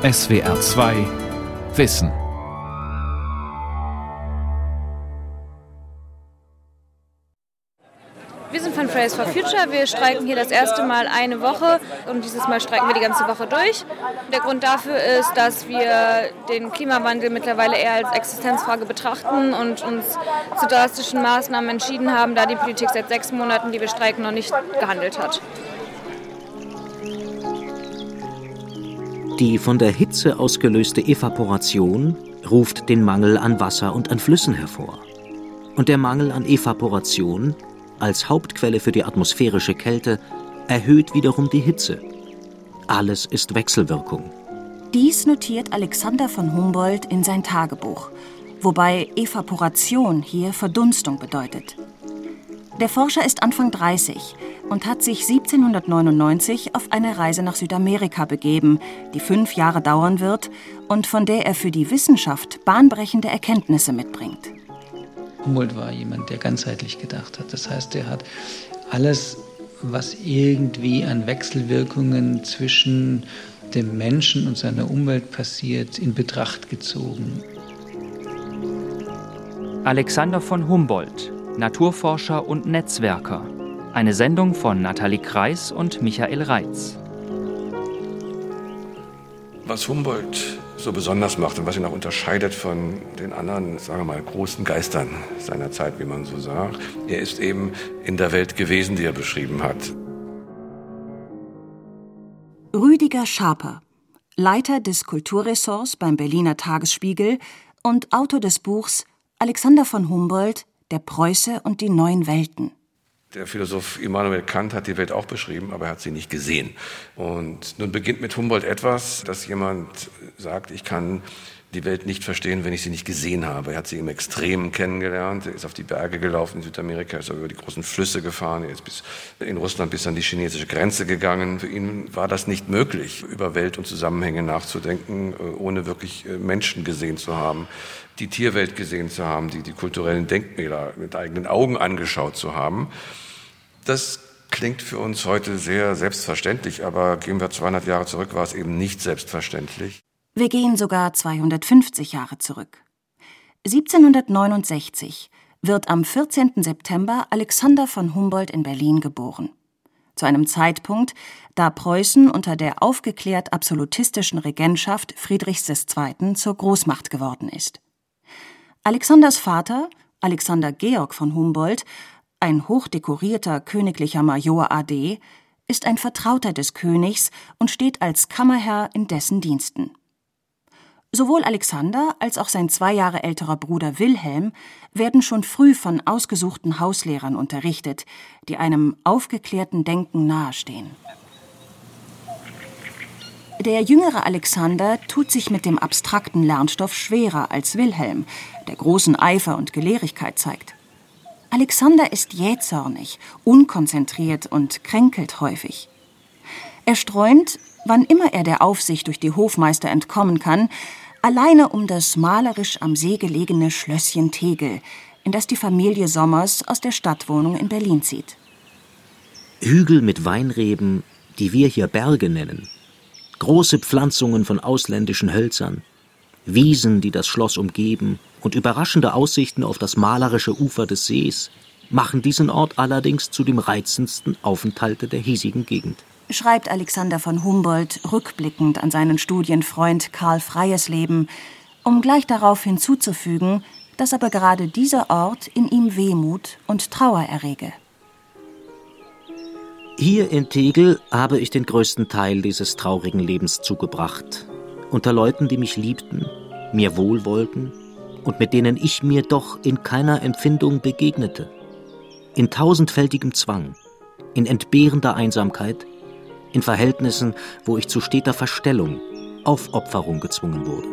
SWR 2 Wissen. Wir sind von Fridays for Future. Wir streiken hier das erste Mal eine Woche und dieses Mal streiken wir die ganze Woche durch. Der Grund dafür ist, dass wir den Klimawandel mittlerweile eher als Existenzfrage betrachten und uns zu drastischen Maßnahmen entschieden haben, da die Politik seit sechs Monaten, die wir streiken, noch nicht gehandelt hat. Die von der Hitze ausgelöste Evaporation ruft den Mangel an Wasser und an Flüssen hervor. Und der Mangel an Evaporation als Hauptquelle für die atmosphärische Kälte erhöht wiederum die Hitze. Alles ist Wechselwirkung. Dies notiert Alexander von Humboldt in sein Tagebuch, wobei Evaporation hier Verdunstung bedeutet. Der Forscher ist Anfang 30 und hat sich 1799 auf eine Reise nach Südamerika begeben, die fünf Jahre dauern wird und von der er für die Wissenschaft bahnbrechende Erkenntnisse mitbringt. Humboldt war jemand, der ganzheitlich gedacht hat. Das heißt, er hat alles, was irgendwie an Wechselwirkungen zwischen dem Menschen und seiner Umwelt passiert, in Betracht gezogen. Alexander von Humboldt, Naturforscher und Netzwerker. Eine Sendung von Nathalie Kreis und Michael Reitz. Was Humboldt so besonders macht und was ihn auch unterscheidet von den anderen, sagen wir mal, großen Geistern seiner Zeit, wie man so sagt. Er ist eben in der Welt gewesen, die er beschrieben hat. Rüdiger Schaper, Leiter des Kulturressorts beim Berliner Tagesspiegel und Autor des Buchs Alexander von Humboldt, der Preuße und die neuen Welten. Der Philosoph Immanuel Kant hat die Welt auch beschrieben, aber er hat sie nicht gesehen. Und nun beginnt mit Humboldt etwas, dass jemand sagt, ich kann die Welt nicht verstehen, wenn ich sie nicht gesehen habe. Er hat sie im Extremen kennengelernt, er ist auf die Berge gelaufen in Südamerika, ist über die großen Flüsse gefahren, er ist bis in Russland bis an die chinesische Grenze gegangen. Für ihn war das nicht möglich, über Welt und Zusammenhänge nachzudenken, äh, ohne wirklich äh, Menschen gesehen zu haben, die Tierwelt gesehen zu haben, die die kulturellen Denkmäler mit eigenen Augen angeschaut zu haben. Das klingt für uns heute sehr selbstverständlich, aber gehen wir 200 Jahre zurück, war es eben nicht selbstverständlich. Wir gehen sogar 250 Jahre zurück. 1769 wird am 14. September Alexander von Humboldt in Berlin geboren. Zu einem Zeitpunkt, da Preußen unter der aufgeklärt absolutistischen Regentschaft Friedrichs II. zur Großmacht geworden ist. Alexanders Vater, Alexander Georg von Humboldt, ein hochdekorierter königlicher Major AD, ist ein Vertrauter des Königs und steht als Kammerherr in dessen Diensten. Sowohl Alexander als auch sein zwei Jahre älterer Bruder Wilhelm werden schon früh von ausgesuchten Hauslehrern unterrichtet, die einem aufgeklärten Denken nahestehen. Der jüngere Alexander tut sich mit dem abstrakten Lernstoff schwerer als Wilhelm, der großen Eifer und Gelehrigkeit zeigt. Alexander ist jähzornig, unkonzentriert und kränkelt häufig. Er streunt, wann immer er der Aufsicht durch die Hofmeister entkommen kann, alleine um das malerisch am See gelegene Schlösschen Tegel, in das die Familie Sommers aus der Stadtwohnung in Berlin zieht. Hügel mit Weinreben, die wir hier Berge nennen, große Pflanzungen von ausländischen Hölzern, Wiesen, die das Schloss umgeben, und überraschende Aussichten auf das malerische Ufer des Sees machen diesen Ort allerdings zu dem reizendsten Aufenthalte der hiesigen Gegend schreibt Alexander von Humboldt rückblickend an seinen Studienfreund Karl Freies Leben, um gleich darauf hinzuzufügen, dass aber gerade dieser Ort in ihm Wehmut und Trauer errege. Hier in Tegel habe ich den größten Teil dieses traurigen Lebens zugebracht, unter Leuten, die mich liebten, mir wohlwollten und mit denen ich mir doch in keiner Empfindung begegnete, in tausendfältigem Zwang, in entbehrender Einsamkeit, in Verhältnissen, wo ich zu steter Verstellung, Aufopferung gezwungen wurde.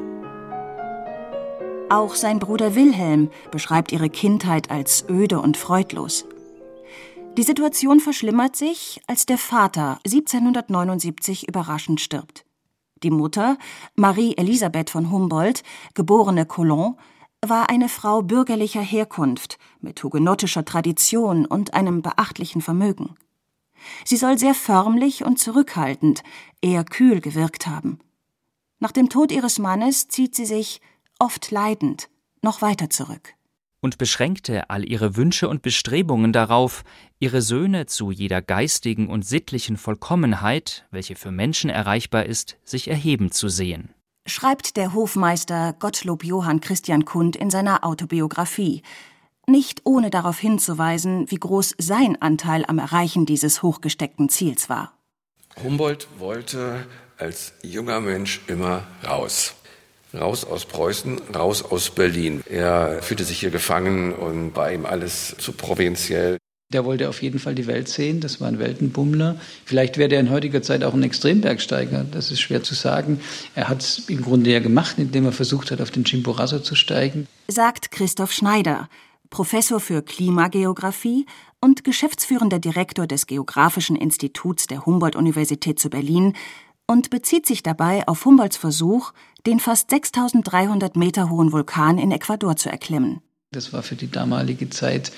Auch sein Bruder Wilhelm beschreibt ihre Kindheit als öde und freudlos. Die Situation verschlimmert sich, als der Vater 1779 überraschend stirbt. Die Mutter, Marie Elisabeth von Humboldt, geborene Collomb, war eine Frau bürgerlicher Herkunft mit hugenottischer Tradition und einem beachtlichen Vermögen. Sie soll sehr förmlich und zurückhaltend, eher kühl gewirkt haben. Nach dem Tod ihres Mannes zieht sie sich, oft leidend, noch weiter zurück und beschränkte all ihre Wünsche und Bestrebungen darauf, ihre Söhne zu jeder geistigen und sittlichen Vollkommenheit, welche für Menschen erreichbar ist, sich erheben zu sehen. Schreibt der Hofmeister Gottlob Johann Christian Kund in seiner Autobiografie, nicht ohne darauf hinzuweisen, wie groß sein Anteil am Erreichen dieses hochgesteckten Ziels war. Humboldt wollte als junger Mensch immer raus. Raus aus Preußen, raus aus Berlin. Er fühlte sich hier gefangen und war ihm alles zu provinziell. Der wollte auf jeden Fall die Welt sehen, das war ein Weltenbummler. Vielleicht wäre er in heutiger Zeit auch ein Extrembergsteiger, das ist schwer zu sagen. Er hat es im Grunde ja gemacht, indem er versucht hat, auf den Chimborazo zu steigen. Sagt Christoph Schneider, Professor für Klimageographie und geschäftsführender Direktor des Geographischen Instituts der Humboldt-Universität zu Berlin und bezieht sich dabei auf Humboldts Versuch, den fast 6300 Meter hohen Vulkan in Ecuador zu erklimmen. Das war für die damalige Zeit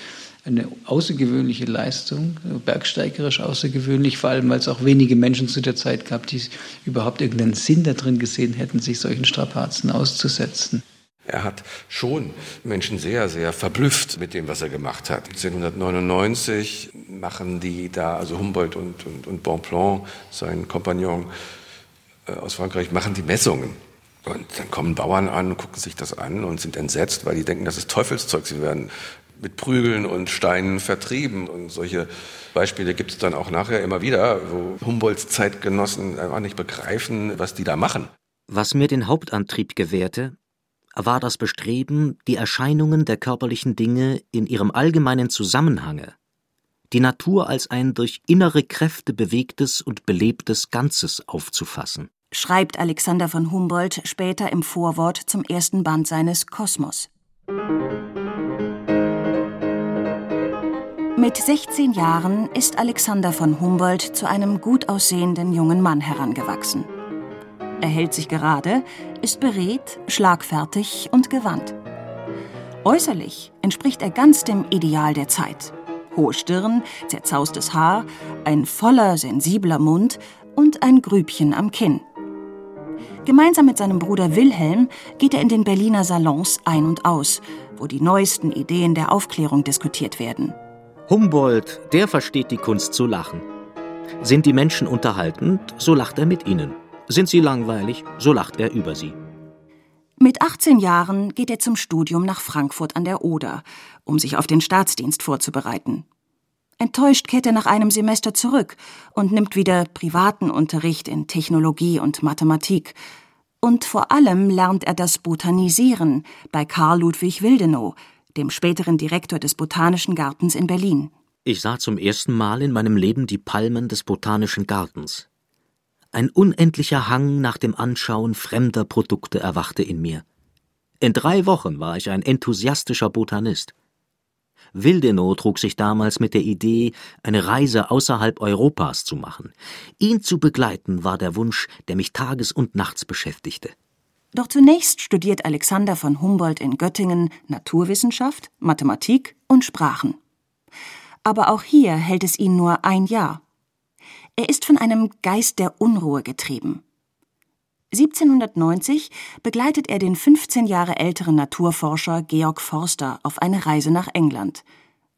eine außergewöhnliche Leistung, bergsteigerisch außergewöhnlich, vor allem weil es auch wenige Menschen zu der Zeit gab, die überhaupt irgendeinen Sinn darin gesehen hätten, sich solchen Strapazen auszusetzen. Er hat schon Menschen sehr, sehr verblüfft mit dem, was er gemacht hat. 1799 machen die da, also Humboldt und, und, und Bonpland, sein Kompagnon äh, aus Frankreich, machen die Messungen. Und dann kommen Bauern an, gucken sich das an und sind entsetzt, weil die denken, das ist Teufelszeug. Sie werden mit Prügeln und Steinen vertrieben. Und solche Beispiele gibt es dann auch nachher immer wieder, wo Humboldts Zeitgenossen einfach nicht begreifen, was die da machen. Was mir den Hauptantrieb gewährte, war das Bestreben, die Erscheinungen der körperlichen Dinge in ihrem allgemeinen Zusammenhange, die Natur als ein durch innere Kräfte bewegtes und belebtes Ganzes aufzufassen. Schreibt Alexander von Humboldt später im Vorwort zum ersten Band seines Kosmos. Mit 16 Jahren ist Alexander von Humboldt zu einem gut aussehenden jungen Mann herangewachsen. Er hält sich gerade, ist beredt, schlagfertig und gewandt. Äußerlich entspricht er ganz dem Ideal der Zeit. Hohe Stirn, zerzaustes Haar, ein voller, sensibler Mund und ein Grübchen am Kinn. Gemeinsam mit seinem Bruder Wilhelm geht er in den Berliner Salons ein und aus, wo die neuesten Ideen der Aufklärung diskutiert werden. Humboldt, der versteht die Kunst zu lachen. Sind die Menschen unterhaltend, so lacht er mit ihnen. Sind sie langweilig, so lacht er über sie. Mit 18 Jahren geht er zum Studium nach Frankfurt an der Oder, um sich auf den Staatsdienst vorzubereiten. Enttäuscht kehrt er nach einem Semester zurück und nimmt wieder privaten Unterricht in Technologie und Mathematik. Und vor allem lernt er das Botanisieren bei Karl Ludwig Willdenow, dem späteren Direktor des Botanischen Gartens in Berlin. Ich sah zum ersten Mal in meinem Leben die Palmen des Botanischen Gartens. Ein unendlicher Hang nach dem Anschauen fremder Produkte erwachte in mir. In drei Wochen war ich ein enthusiastischer Botanist. Willdenow trug sich damals mit der Idee, eine Reise außerhalb Europas zu machen. Ihn zu begleiten war der Wunsch, der mich tages und nachts beschäftigte. Doch zunächst studiert Alexander von Humboldt in Göttingen Naturwissenschaft, Mathematik und Sprachen. Aber auch hier hält es ihn nur ein Jahr. Er ist von einem Geist der Unruhe getrieben. 1790 begleitet er den 15 Jahre älteren Naturforscher Georg Forster auf eine Reise nach England.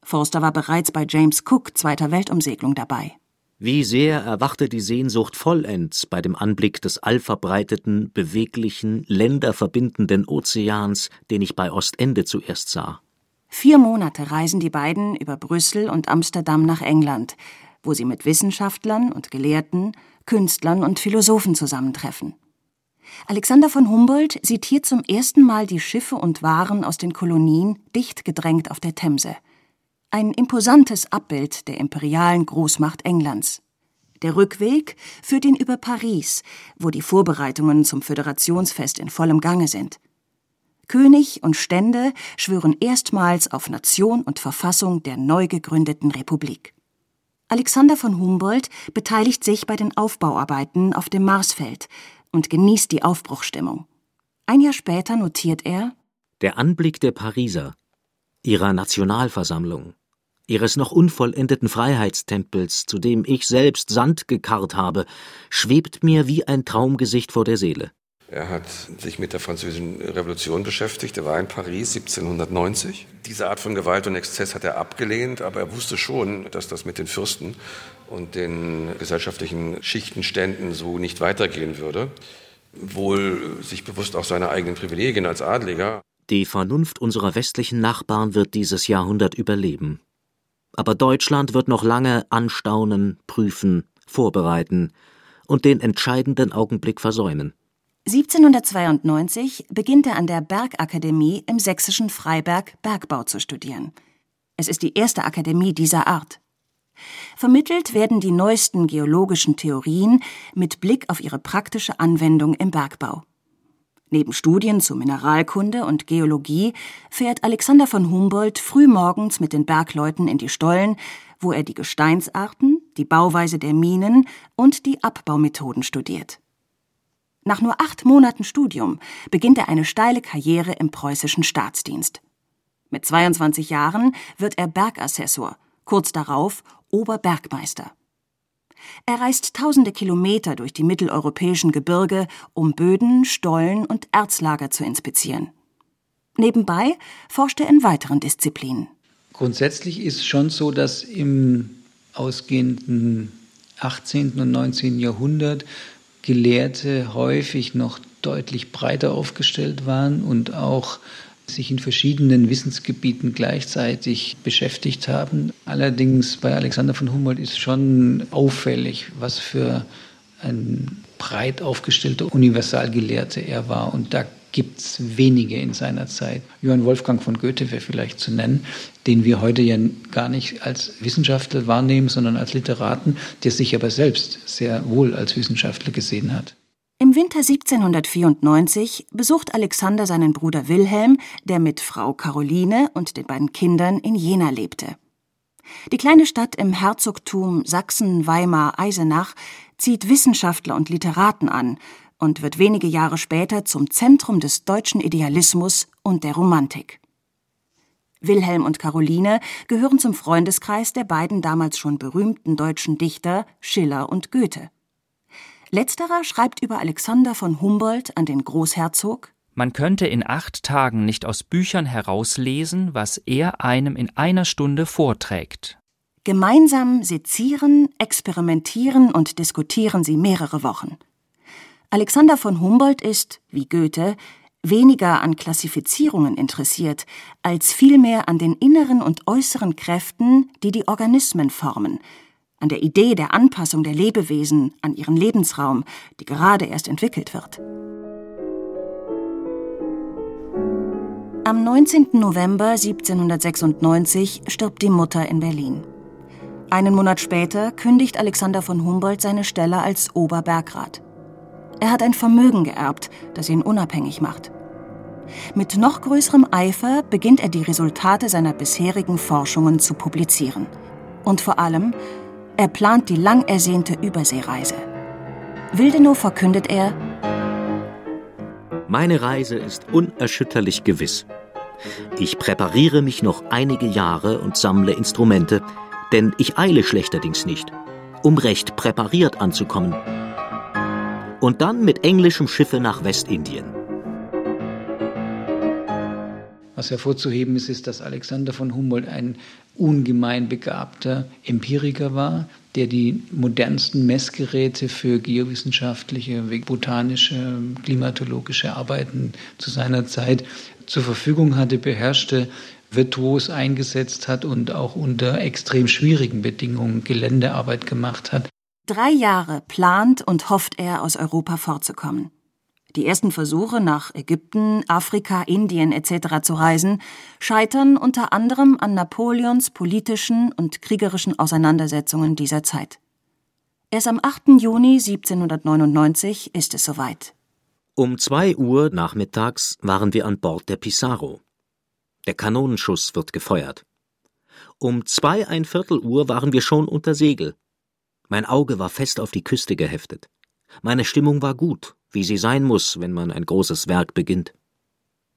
Forster war bereits bei James Cook Zweiter Weltumsegelung dabei. Wie sehr erwachte die Sehnsucht vollends bei dem Anblick des allverbreiteten, beweglichen, länderverbindenden Ozeans, den ich bei Ostende zuerst sah. Vier Monate reisen die beiden über Brüssel und Amsterdam nach England, wo sie mit Wissenschaftlern und Gelehrten, Künstlern und Philosophen zusammentreffen. Alexander von Humboldt sieht hier zum ersten Mal die Schiffe und Waren aus den Kolonien dicht gedrängt auf der Themse. Ein imposantes Abbild der imperialen Großmacht Englands. Der Rückweg führt ihn über Paris, wo die Vorbereitungen zum Föderationsfest in vollem Gange sind. König und Stände schwören erstmals auf Nation und Verfassung der neu gegründeten Republik. Alexander von Humboldt beteiligt sich bei den Aufbauarbeiten auf dem Marsfeld und genießt die Aufbruchstimmung. Ein Jahr später notiert er Der Anblick der Pariser, ihrer Nationalversammlung, ihres noch unvollendeten Freiheitstempels, zu dem ich selbst Sand gekarrt habe, schwebt mir wie ein Traumgesicht vor der Seele. Er hat sich mit der Französischen Revolution beschäftigt. Er war in Paris 1790. Diese Art von Gewalt und Exzess hat er abgelehnt, aber er wusste schon, dass das mit den Fürsten und den gesellschaftlichen Schichtenständen so nicht weitergehen würde. Wohl sich bewusst auch seiner eigenen Privilegien als Adliger. Die Vernunft unserer westlichen Nachbarn wird dieses Jahrhundert überleben. Aber Deutschland wird noch lange anstaunen, prüfen, vorbereiten und den entscheidenden Augenblick versäumen. 1792 beginnt er an der Bergakademie im sächsischen Freiberg Bergbau zu studieren. Es ist die erste Akademie dieser Art. Vermittelt werden die neuesten geologischen Theorien mit Blick auf ihre praktische Anwendung im Bergbau. Neben Studien zu Mineralkunde und Geologie fährt Alexander von Humboldt frühmorgens mit den Bergleuten in die Stollen, wo er die Gesteinsarten, die Bauweise der Minen und die Abbaumethoden studiert. Nach nur acht Monaten Studium beginnt er eine steile Karriere im preußischen Staatsdienst. Mit 22 Jahren wird er Bergassessor, kurz darauf Oberbergmeister. Er reist tausende Kilometer durch die mitteleuropäischen Gebirge, um Böden, Stollen und Erzlager zu inspizieren. Nebenbei forscht er in weiteren Disziplinen. Grundsätzlich ist es schon so, dass im ausgehenden 18. und 19. Jahrhundert Gelehrte häufig noch deutlich breiter aufgestellt waren und auch sich in verschiedenen Wissensgebieten gleichzeitig beschäftigt haben. Allerdings bei Alexander von Humboldt ist schon auffällig, was für ein breit aufgestellter Universalgelehrter er war. Und da gibt es wenige in seiner Zeit. Johann Wolfgang von Goethe wäre vielleicht zu nennen, den wir heute ja gar nicht als Wissenschaftler wahrnehmen, sondern als Literaten, der sich aber selbst sehr wohl als Wissenschaftler gesehen hat. Im Winter 1794 besucht Alexander seinen Bruder Wilhelm, der mit Frau Caroline und den beiden Kindern in Jena lebte. Die kleine Stadt im Herzogtum Sachsen-Weimar-Eisenach zieht Wissenschaftler und Literaten an und wird wenige Jahre später zum Zentrum des deutschen Idealismus und der Romantik. Wilhelm und Caroline gehören zum Freundeskreis der beiden damals schon berühmten deutschen Dichter Schiller und Goethe. Letzterer schreibt über Alexander von Humboldt an den Großherzog Man könnte in acht Tagen nicht aus Büchern herauslesen, was er einem in einer Stunde vorträgt. Gemeinsam sezieren, experimentieren und diskutieren sie mehrere Wochen. Alexander von Humboldt ist, wie Goethe, weniger an Klassifizierungen interessiert, als vielmehr an den inneren und äußeren Kräften, die die Organismen formen, an der Idee der Anpassung der Lebewesen an ihren Lebensraum, die gerade erst entwickelt wird. Am 19. November 1796 stirbt die Mutter in Berlin. Einen Monat später kündigt Alexander von Humboldt seine Stelle als Oberbergrat. Er hat ein Vermögen geerbt, das ihn unabhängig macht. Mit noch größerem Eifer beginnt er die Resultate seiner bisherigen Forschungen zu publizieren. Und vor allem er plant die lang ersehnte Überseereise. Willdenow verkündet er, Meine Reise ist unerschütterlich gewiss. Ich präpariere mich noch einige Jahre und sammle Instrumente, denn ich eile schlechterdings nicht, um recht präpariert anzukommen. Und dann mit englischem Schiffe nach Westindien. Was hervorzuheben ist, ist, dass Alexander von Humboldt ein ungemein begabter Empiriker war, der die modernsten Messgeräte für geowissenschaftliche, botanische, klimatologische Arbeiten zu seiner Zeit zur Verfügung hatte, beherrschte, virtuos eingesetzt hat und auch unter extrem schwierigen Bedingungen Geländearbeit gemacht hat. Drei Jahre plant und hofft er, aus Europa fortzukommen. Die ersten Versuche, nach Ägypten, Afrika, Indien etc. zu reisen, scheitern unter anderem an Napoleons politischen und kriegerischen Auseinandersetzungen dieser Zeit. Erst am 8. Juni 1799 ist es soweit. Um zwei Uhr nachmittags waren wir an Bord der Pissarro. Der Kanonenschuss wird gefeuert. Um zwei ein Viertel Uhr waren wir schon unter Segel. Mein Auge war fest auf die Küste geheftet. Meine Stimmung war gut, wie sie sein muss, wenn man ein großes Werk beginnt.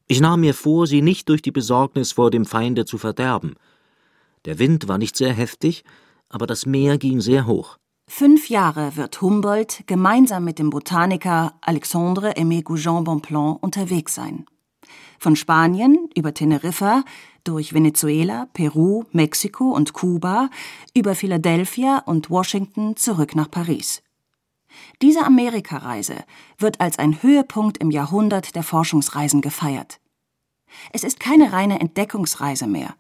Ich nahm mir vor, sie nicht durch die Besorgnis vor dem Feinde zu verderben. Der Wind war nicht sehr heftig, aber das Meer ging sehr hoch. Fünf Jahre wird Humboldt gemeinsam mit dem Botaniker Alexandre Aimé Goujon Bonpland unterwegs sein. Von Spanien über Teneriffa, durch Venezuela, Peru, Mexiko und Kuba, über Philadelphia und Washington zurück nach Paris. Diese Amerikareise wird als ein Höhepunkt im Jahrhundert der Forschungsreisen gefeiert. Es ist keine reine Entdeckungsreise mehr.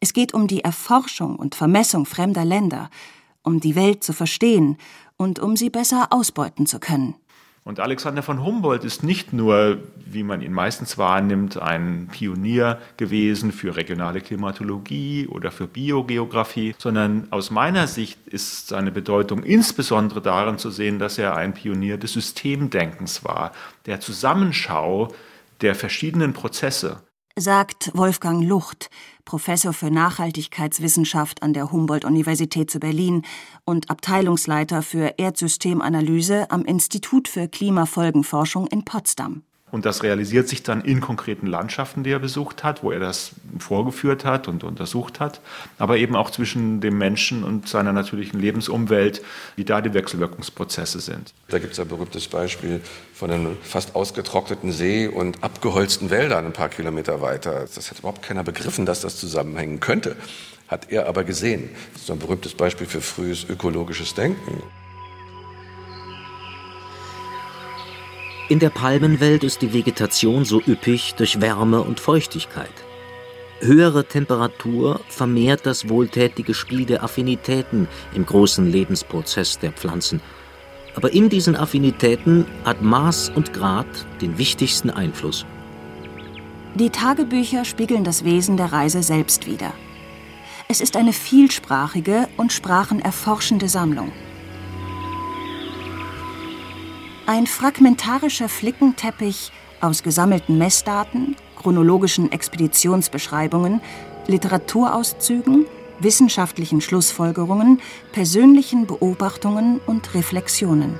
Es geht um die Erforschung und Vermessung fremder Länder, um die Welt zu verstehen und um sie besser ausbeuten zu können. Und Alexander von Humboldt ist nicht nur, wie man ihn meistens wahrnimmt, ein Pionier gewesen für regionale Klimatologie oder für Biogeographie, sondern aus meiner Sicht ist seine Bedeutung insbesondere darin zu sehen, dass er ein Pionier des Systemdenkens war, der Zusammenschau der verschiedenen Prozesse sagt Wolfgang Lucht, Professor für Nachhaltigkeitswissenschaft an der Humboldt-Universität zu Berlin und Abteilungsleiter für Erdsystemanalyse am Institut für Klimafolgenforschung in Potsdam. Und das realisiert sich dann in konkreten Landschaften, die er besucht hat, wo er das vorgeführt hat und untersucht hat, aber eben auch zwischen dem Menschen und seiner natürlichen Lebensumwelt, wie da die Wechselwirkungsprozesse sind. Da gibt es ein berühmtes Beispiel von einem fast ausgetrockneten See und abgeholzten Wäldern ein paar Kilometer weiter. Das hat überhaupt keiner begriffen, dass das zusammenhängen könnte. Hat er aber gesehen. Das ist ein berühmtes Beispiel für frühes ökologisches Denken. In der Palmenwelt ist die Vegetation so üppig durch Wärme und Feuchtigkeit. Höhere Temperatur vermehrt das wohltätige Spiel der Affinitäten im großen Lebensprozess der Pflanzen. Aber in diesen Affinitäten hat Maß und Grad den wichtigsten Einfluss. Die Tagebücher spiegeln das Wesen der Reise selbst wider. Es ist eine vielsprachige und sprachenerforschende Sammlung. Ein fragmentarischer Flickenteppich aus gesammelten Messdaten, chronologischen Expeditionsbeschreibungen, Literaturauszügen, wissenschaftlichen Schlussfolgerungen, persönlichen Beobachtungen und Reflexionen.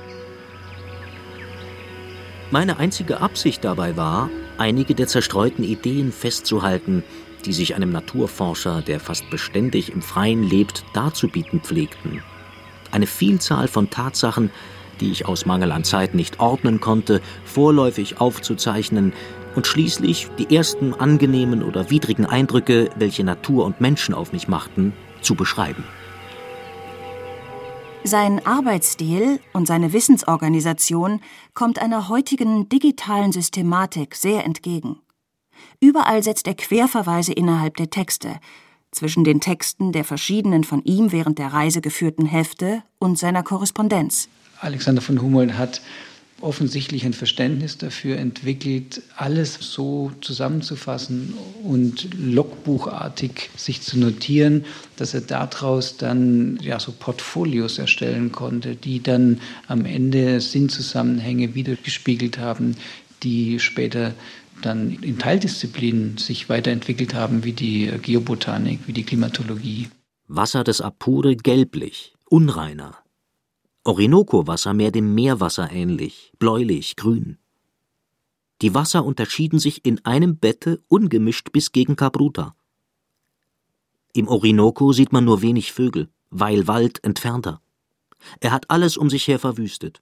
Meine einzige Absicht dabei war, einige der zerstreuten Ideen festzuhalten, die sich einem Naturforscher, der fast beständig im Freien lebt, darzubieten pflegten. Eine Vielzahl von Tatsachen, die ich aus Mangel an Zeit nicht ordnen konnte, vorläufig aufzuzeichnen und schließlich die ersten angenehmen oder widrigen Eindrücke, welche Natur und Menschen auf mich machten, zu beschreiben. Sein Arbeitsstil und seine Wissensorganisation kommt einer heutigen digitalen Systematik sehr entgegen. Überall setzt er Querverweise innerhalb der Texte, zwischen den Texten der verschiedenen von ihm während der Reise geführten Hefte und seiner Korrespondenz. Alexander von Humboldt hat offensichtlich ein Verständnis dafür entwickelt, alles so zusammenzufassen und logbuchartig sich zu notieren, dass er daraus dann ja so Portfolios erstellen konnte, die dann am Ende Sinnzusammenhänge wiedergespiegelt haben, die später dann in Teildisziplinen sich weiterentwickelt haben, wie die Geobotanik, wie die Klimatologie. Wasser des Apure gelblich, unreiner, Orinoco-Wasser mehr dem Meerwasser ähnlich, bläulich, grün. Die Wasser unterschieden sich in einem Bette ungemischt bis gegen Cabruta. Im Orinoco sieht man nur wenig Vögel, weil Wald entfernter. Er hat alles um sich her verwüstet,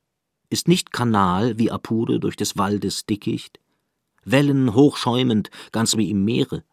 ist nicht Kanal wie Apure durch des Waldes Dickicht, Wellen hochschäumend, ganz wie im Meere.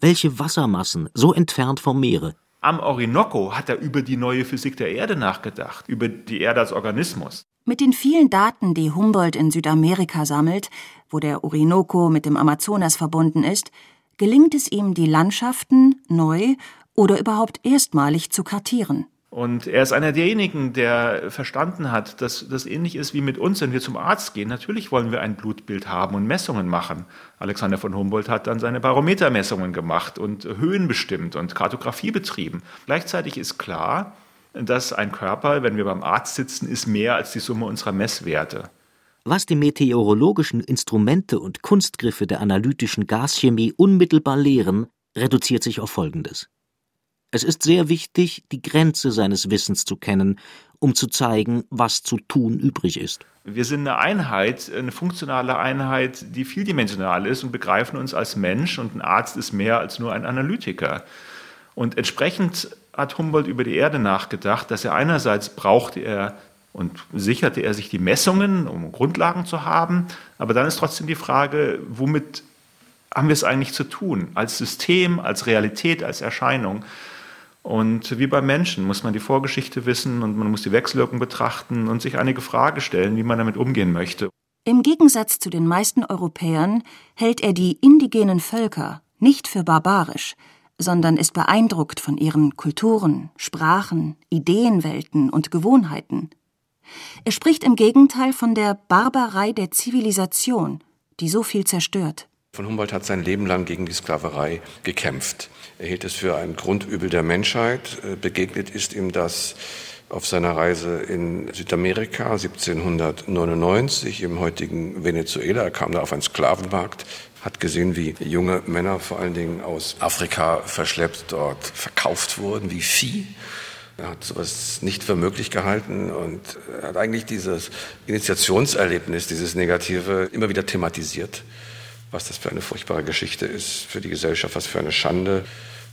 Welche Wassermassen, so entfernt vom Meere, am Orinoco hat er über die neue Physik der Erde nachgedacht, über die Erde als Organismus. Mit den vielen Daten, die Humboldt in Südamerika sammelt, wo der Orinoco mit dem Amazonas verbunden ist, gelingt es ihm, die Landschaften neu oder überhaupt erstmalig zu kartieren. Und er ist einer derjenigen, der verstanden hat, dass das ähnlich ist wie mit uns, wenn wir zum Arzt gehen. Natürlich wollen wir ein Blutbild haben und Messungen machen. Alexander von Humboldt hat dann seine Barometermessungen gemacht und Höhen bestimmt und Kartografie betrieben. Gleichzeitig ist klar, dass ein Körper, wenn wir beim Arzt sitzen, ist mehr als die Summe unserer Messwerte. Was die meteorologischen Instrumente und Kunstgriffe der analytischen Gaschemie unmittelbar lehren, reduziert sich auf Folgendes. Es ist sehr wichtig, die Grenze seines Wissens zu kennen, um zu zeigen, was zu tun übrig ist. Wir sind eine Einheit, eine funktionale Einheit, die vieldimensional ist und begreifen uns als Mensch und ein Arzt ist mehr als nur ein Analytiker. Und entsprechend hat Humboldt über die Erde nachgedacht, dass er einerseits brauchte er und sicherte er sich die Messungen, um Grundlagen zu haben, aber dann ist trotzdem die Frage, womit haben wir es eigentlich zu tun? Als System, als Realität, als Erscheinung. Und wie beim Menschen muss man die Vorgeschichte wissen und man muss die Wechselwirkung betrachten und sich einige Fragen stellen, wie man damit umgehen möchte. Im Gegensatz zu den meisten Europäern hält er die indigenen Völker nicht für barbarisch, sondern ist beeindruckt von ihren Kulturen, Sprachen, Ideenwelten und Gewohnheiten. Er spricht im Gegenteil von der Barbarei der Zivilisation, die so viel zerstört. Von Humboldt hat sein Leben lang gegen die Sklaverei gekämpft. Er hielt es für ein Grundübel der Menschheit. Äh, begegnet ist ihm das auf seiner Reise in Südamerika 1799 im heutigen Venezuela. Er kam da auf einen Sklavenmarkt, hat gesehen, wie junge Männer vor allen Dingen aus Afrika verschleppt dort verkauft wurden, wie Vieh. Er hat sowas nicht für möglich gehalten und hat eigentlich dieses Initiationserlebnis, dieses Negative immer wieder thematisiert, was das für eine furchtbare Geschichte ist für die Gesellschaft, was für eine Schande.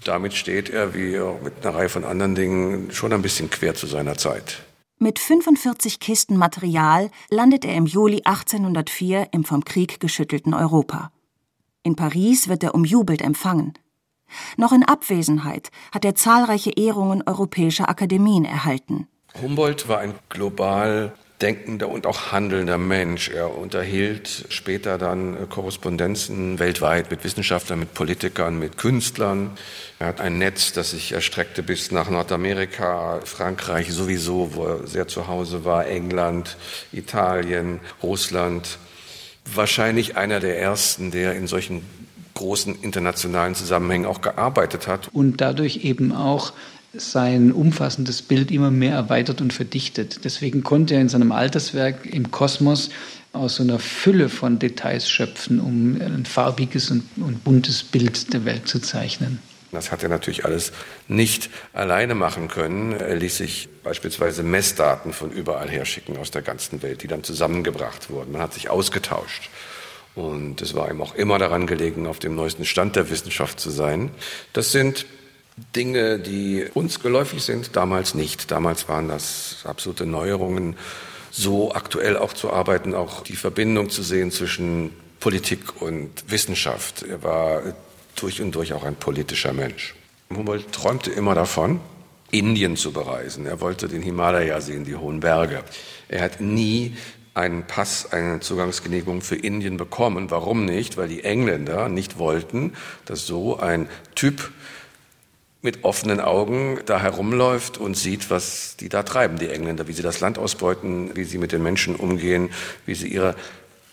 Damit steht er, wie auch mit einer Reihe von anderen Dingen, schon ein bisschen quer zu seiner Zeit. Mit 45 Kisten Material landet er im Juli 1804 im vom Krieg geschüttelten Europa. In Paris wird er umjubelt empfangen. Noch in Abwesenheit hat er zahlreiche Ehrungen europäischer Akademien erhalten. Humboldt war ein global denkender und auch handelnder Mensch. Er unterhielt später dann äh, Korrespondenzen weltweit mit Wissenschaftlern, mit Politikern, mit Künstlern. Er hat ein Netz, das sich erstreckte bis nach Nordamerika, Frankreich sowieso, wo er sehr zu Hause war, England, Italien, Russland. Wahrscheinlich einer der ersten, der in solchen großen internationalen Zusammenhängen auch gearbeitet hat. Und dadurch eben auch sein umfassendes Bild immer mehr erweitert und verdichtet. Deswegen konnte er in seinem Alterswerk im Kosmos aus so einer Fülle von Details schöpfen, um ein farbiges und, und buntes Bild der Welt zu zeichnen. Das hat er natürlich alles nicht alleine machen können. Er ließ sich beispielsweise Messdaten von überall her schicken aus der ganzen Welt, die dann zusammengebracht wurden. Man hat sich ausgetauscht. Und es war ihm auch immer daran gelegen, auf dem neuesten Stand der Wissenschaft zu sein. Das sind Dinge, die uns geläufig sind, damals nicht. Damals waren das absolute Neuerungen, so aktuell auch zu arbeiten, auch die Verbindung zu sehen zwischen Politik und Wissenschaft. Er war durch und durch auch ein politischer Mensch. Humboldt träumte immer davon, Indien zu bereisen. Er wollte den Himalaya sehen, die hohen Berge. Er hat nie einen Pass, eine Zugangsgenehmigung für Indien bekommen. Warum nicht? Weil die Engländer nicht wollten, dass so ein Typ mit offenen Augen da herumläuft und sieht, was die da treiben, die Engländer, wie sie das Land ausbeuten, wie sie mit den Menschen umgehen, wie sie ihre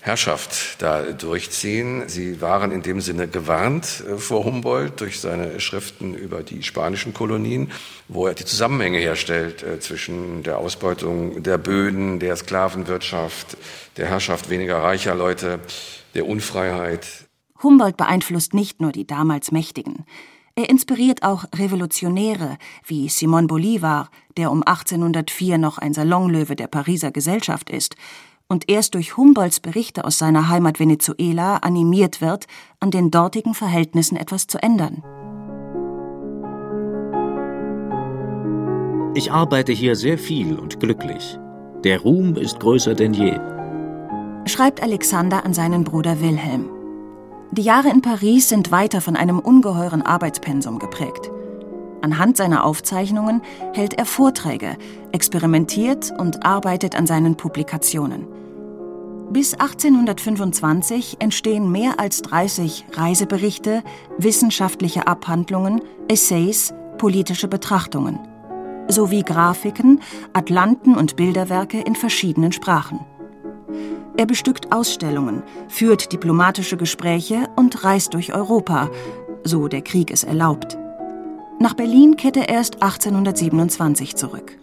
Herrschaft da durchziehen. Sie waren in dem Sinne gewarnt äh, vor Humboldt durch seine Schriften über die spanischen Kolonien, wo er die Zusammenhänge herstellt äh, zwischen der Ausbeutung der Böden, der Sklavenwirtschaft, der Herrschaft weniger reicher Leute, der Unfreiheit. Humboldt beeinflusst nicht nur die damals Mächtigen. Er inspiriert auch Revolutionäre wie Simon Bolivar, der um 1804 noch ein Salonlöwe der Pariser Gesellschaft ist und erst durch Humboldts Berichte aus seiner Heimat Venezuela animiert wird, an den dortigen Verhältnissen etwas zu ändern. Ich arbeite hier sehr viel und glücklich. Der Ruhm ist größer denn je. Schreibt Alexander an seinen Bruder Wilhelm. Die Jahre in Paris sind weiter von einem ungeheuren Arbeitspensum geprägt. Anhand seiner Aufzeichnungen hält er Vorträge, experimentiert und arbeitet an seinen Publikationen. Bis 1825 entstehen mehr als 30 Reiseberichte, wissenschaftliche Abhandlungen, Essays, politische Betrachtungen sowie Grafiken, Atlanten und Bilderwerke in verschiedenen Sprachen. Er bestückt Ausstellungen, führt diplomatische Gespräche und reist durch Europa, so der Krieg es erlaubt. Nach Berlin kehrt er erst 1827 zurück.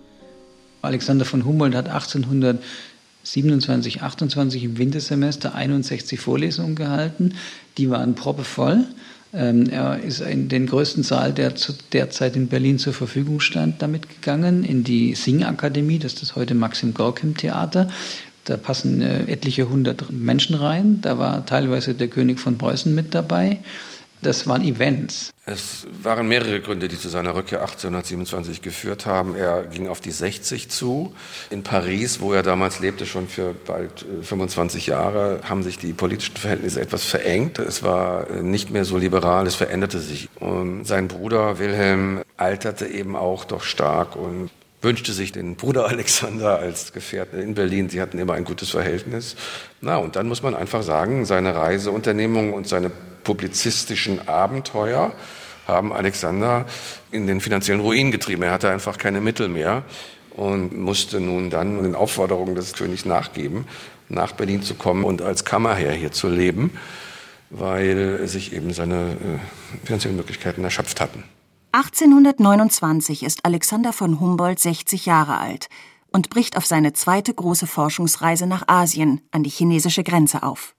Alexander von Humboldt hat 1827, 28 im Wintersemester 61 Vorlesungen gehalten. Die waren proppevoll. Ähm, er ist in den größten Saal, der zu der Zeit in Berlin zur Verfügung stand, damit gegangen, in die Singakademie, das ist das heute Maxim Gorkim Theater. Da passen äh, etliche hundert Menschen rein. Da war teilweise der König von Preußen mit dabei. Das waren Events. Es waren mehrere Gründe, die zu seiner Rückkehr 1827 geführt haben. Er ging auf die 60 zu. In Paris, wo er damals lebte, schon für bald 25 äh, Jahre, haben sich die politischen Verhältnisse etwas verengt. Es war äh, nicht mehr so liberal, es veränderte sich. Und sein Bruder Wilhelm alterte eben auch doch stark und wünschte sich den Bruder Alexander als Gefährten in Berlin. Sie hatten immer ein gutes Verhältnis. Na, und dann muss man einfach sagen, seine Reiseunternehmung und seine publizistischen Abenteuer haben Alexander in den finanziellen Ruin getrieben. Er hatte einfach keine Mittel mehr und musste nun dann den Aufforderungen des Königs nachgeben, nach Berlin zu kommen und als Kammerherr hier zu leben, weil sich eben seine äh, finanziellen Möglichkeiten erschöpft hatten. 1829 ist Alexander von Humboldt 60 Jahre alt und bricht auf seine zweite große Forschungsreise nach Asien an die chinesische Grenze auf.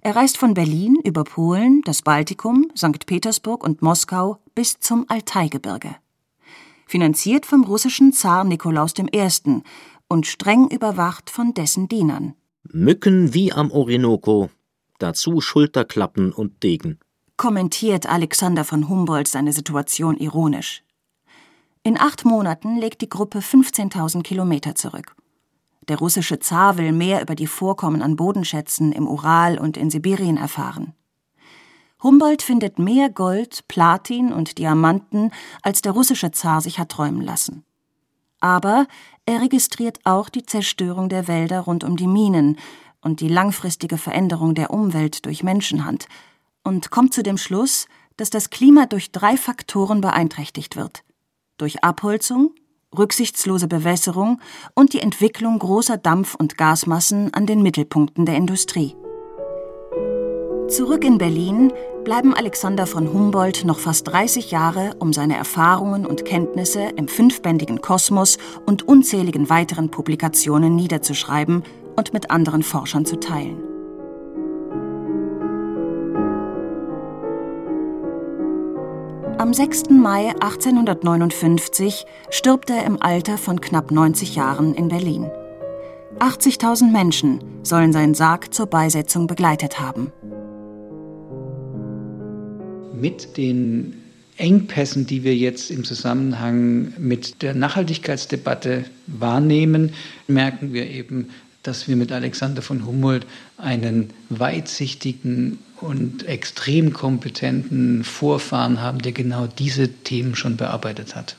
Er reist von Berlin über Polen, das Baltikum, St. Petersburg und Moskau bis zum Altaigebirge. Finanziert vom russischen Zar Nikolaus I. und streng überwacht von dessen Dienern. Mücken wie am Orinoco, dazu Schulterklappen und Degen kommentiert Alexander von Humboldt seine Situation ironisch. In acht Monaten legt die Gruppe 15.000 Kilometer zurück. Der russische Zar will mehr über die Vorkommen an Bodenschätzen im Ural und in Sibirien erfahren. Humboldt findet mehr Gold, Platin und Diamanten, als der russische Zar sich hat träumen lassen. Aber er registriert auch die Zerstörung der Wälder rund um die Minen und die langfristige Veränderung der Umwelt durch Menschenhand, und kommt zu dem Schluss, dass das Klima durch drei Faktoren beeinträchtigt wird. Durch Abholzung, rücksichtslose Bewässerung und die Entwicklung großer Dampf- und Gasmassen an den Mittelpunkten der Industrie. Zurück in Berlin bleiben Alexander von Humboldt noch fast 30 Jahre, um seine Erfahrungen und Kenntnisse im fünfbändigen Kosmos und unzähligen weiteren Publikationen niederzuschreiben und mit anderen Forschern zu teilen. Am 6. Mai 1859 stirbt er im Alter von knapp 90 Jahren in Berlin. 80.000 Menschen sollen seinen Sarg zur Beisetzung begleitet haben. Mit den Engpässen, die wir jetzt im Zusammenhang mit der Nachhaltigkeitsdebatte wahrnehmen, merken wir eben, dass wir mit Alexander von Humboldt einen weitsichtigen und extrem kompetenten Vorfahren haben, der genau diese Themen schon bearbeitet hat.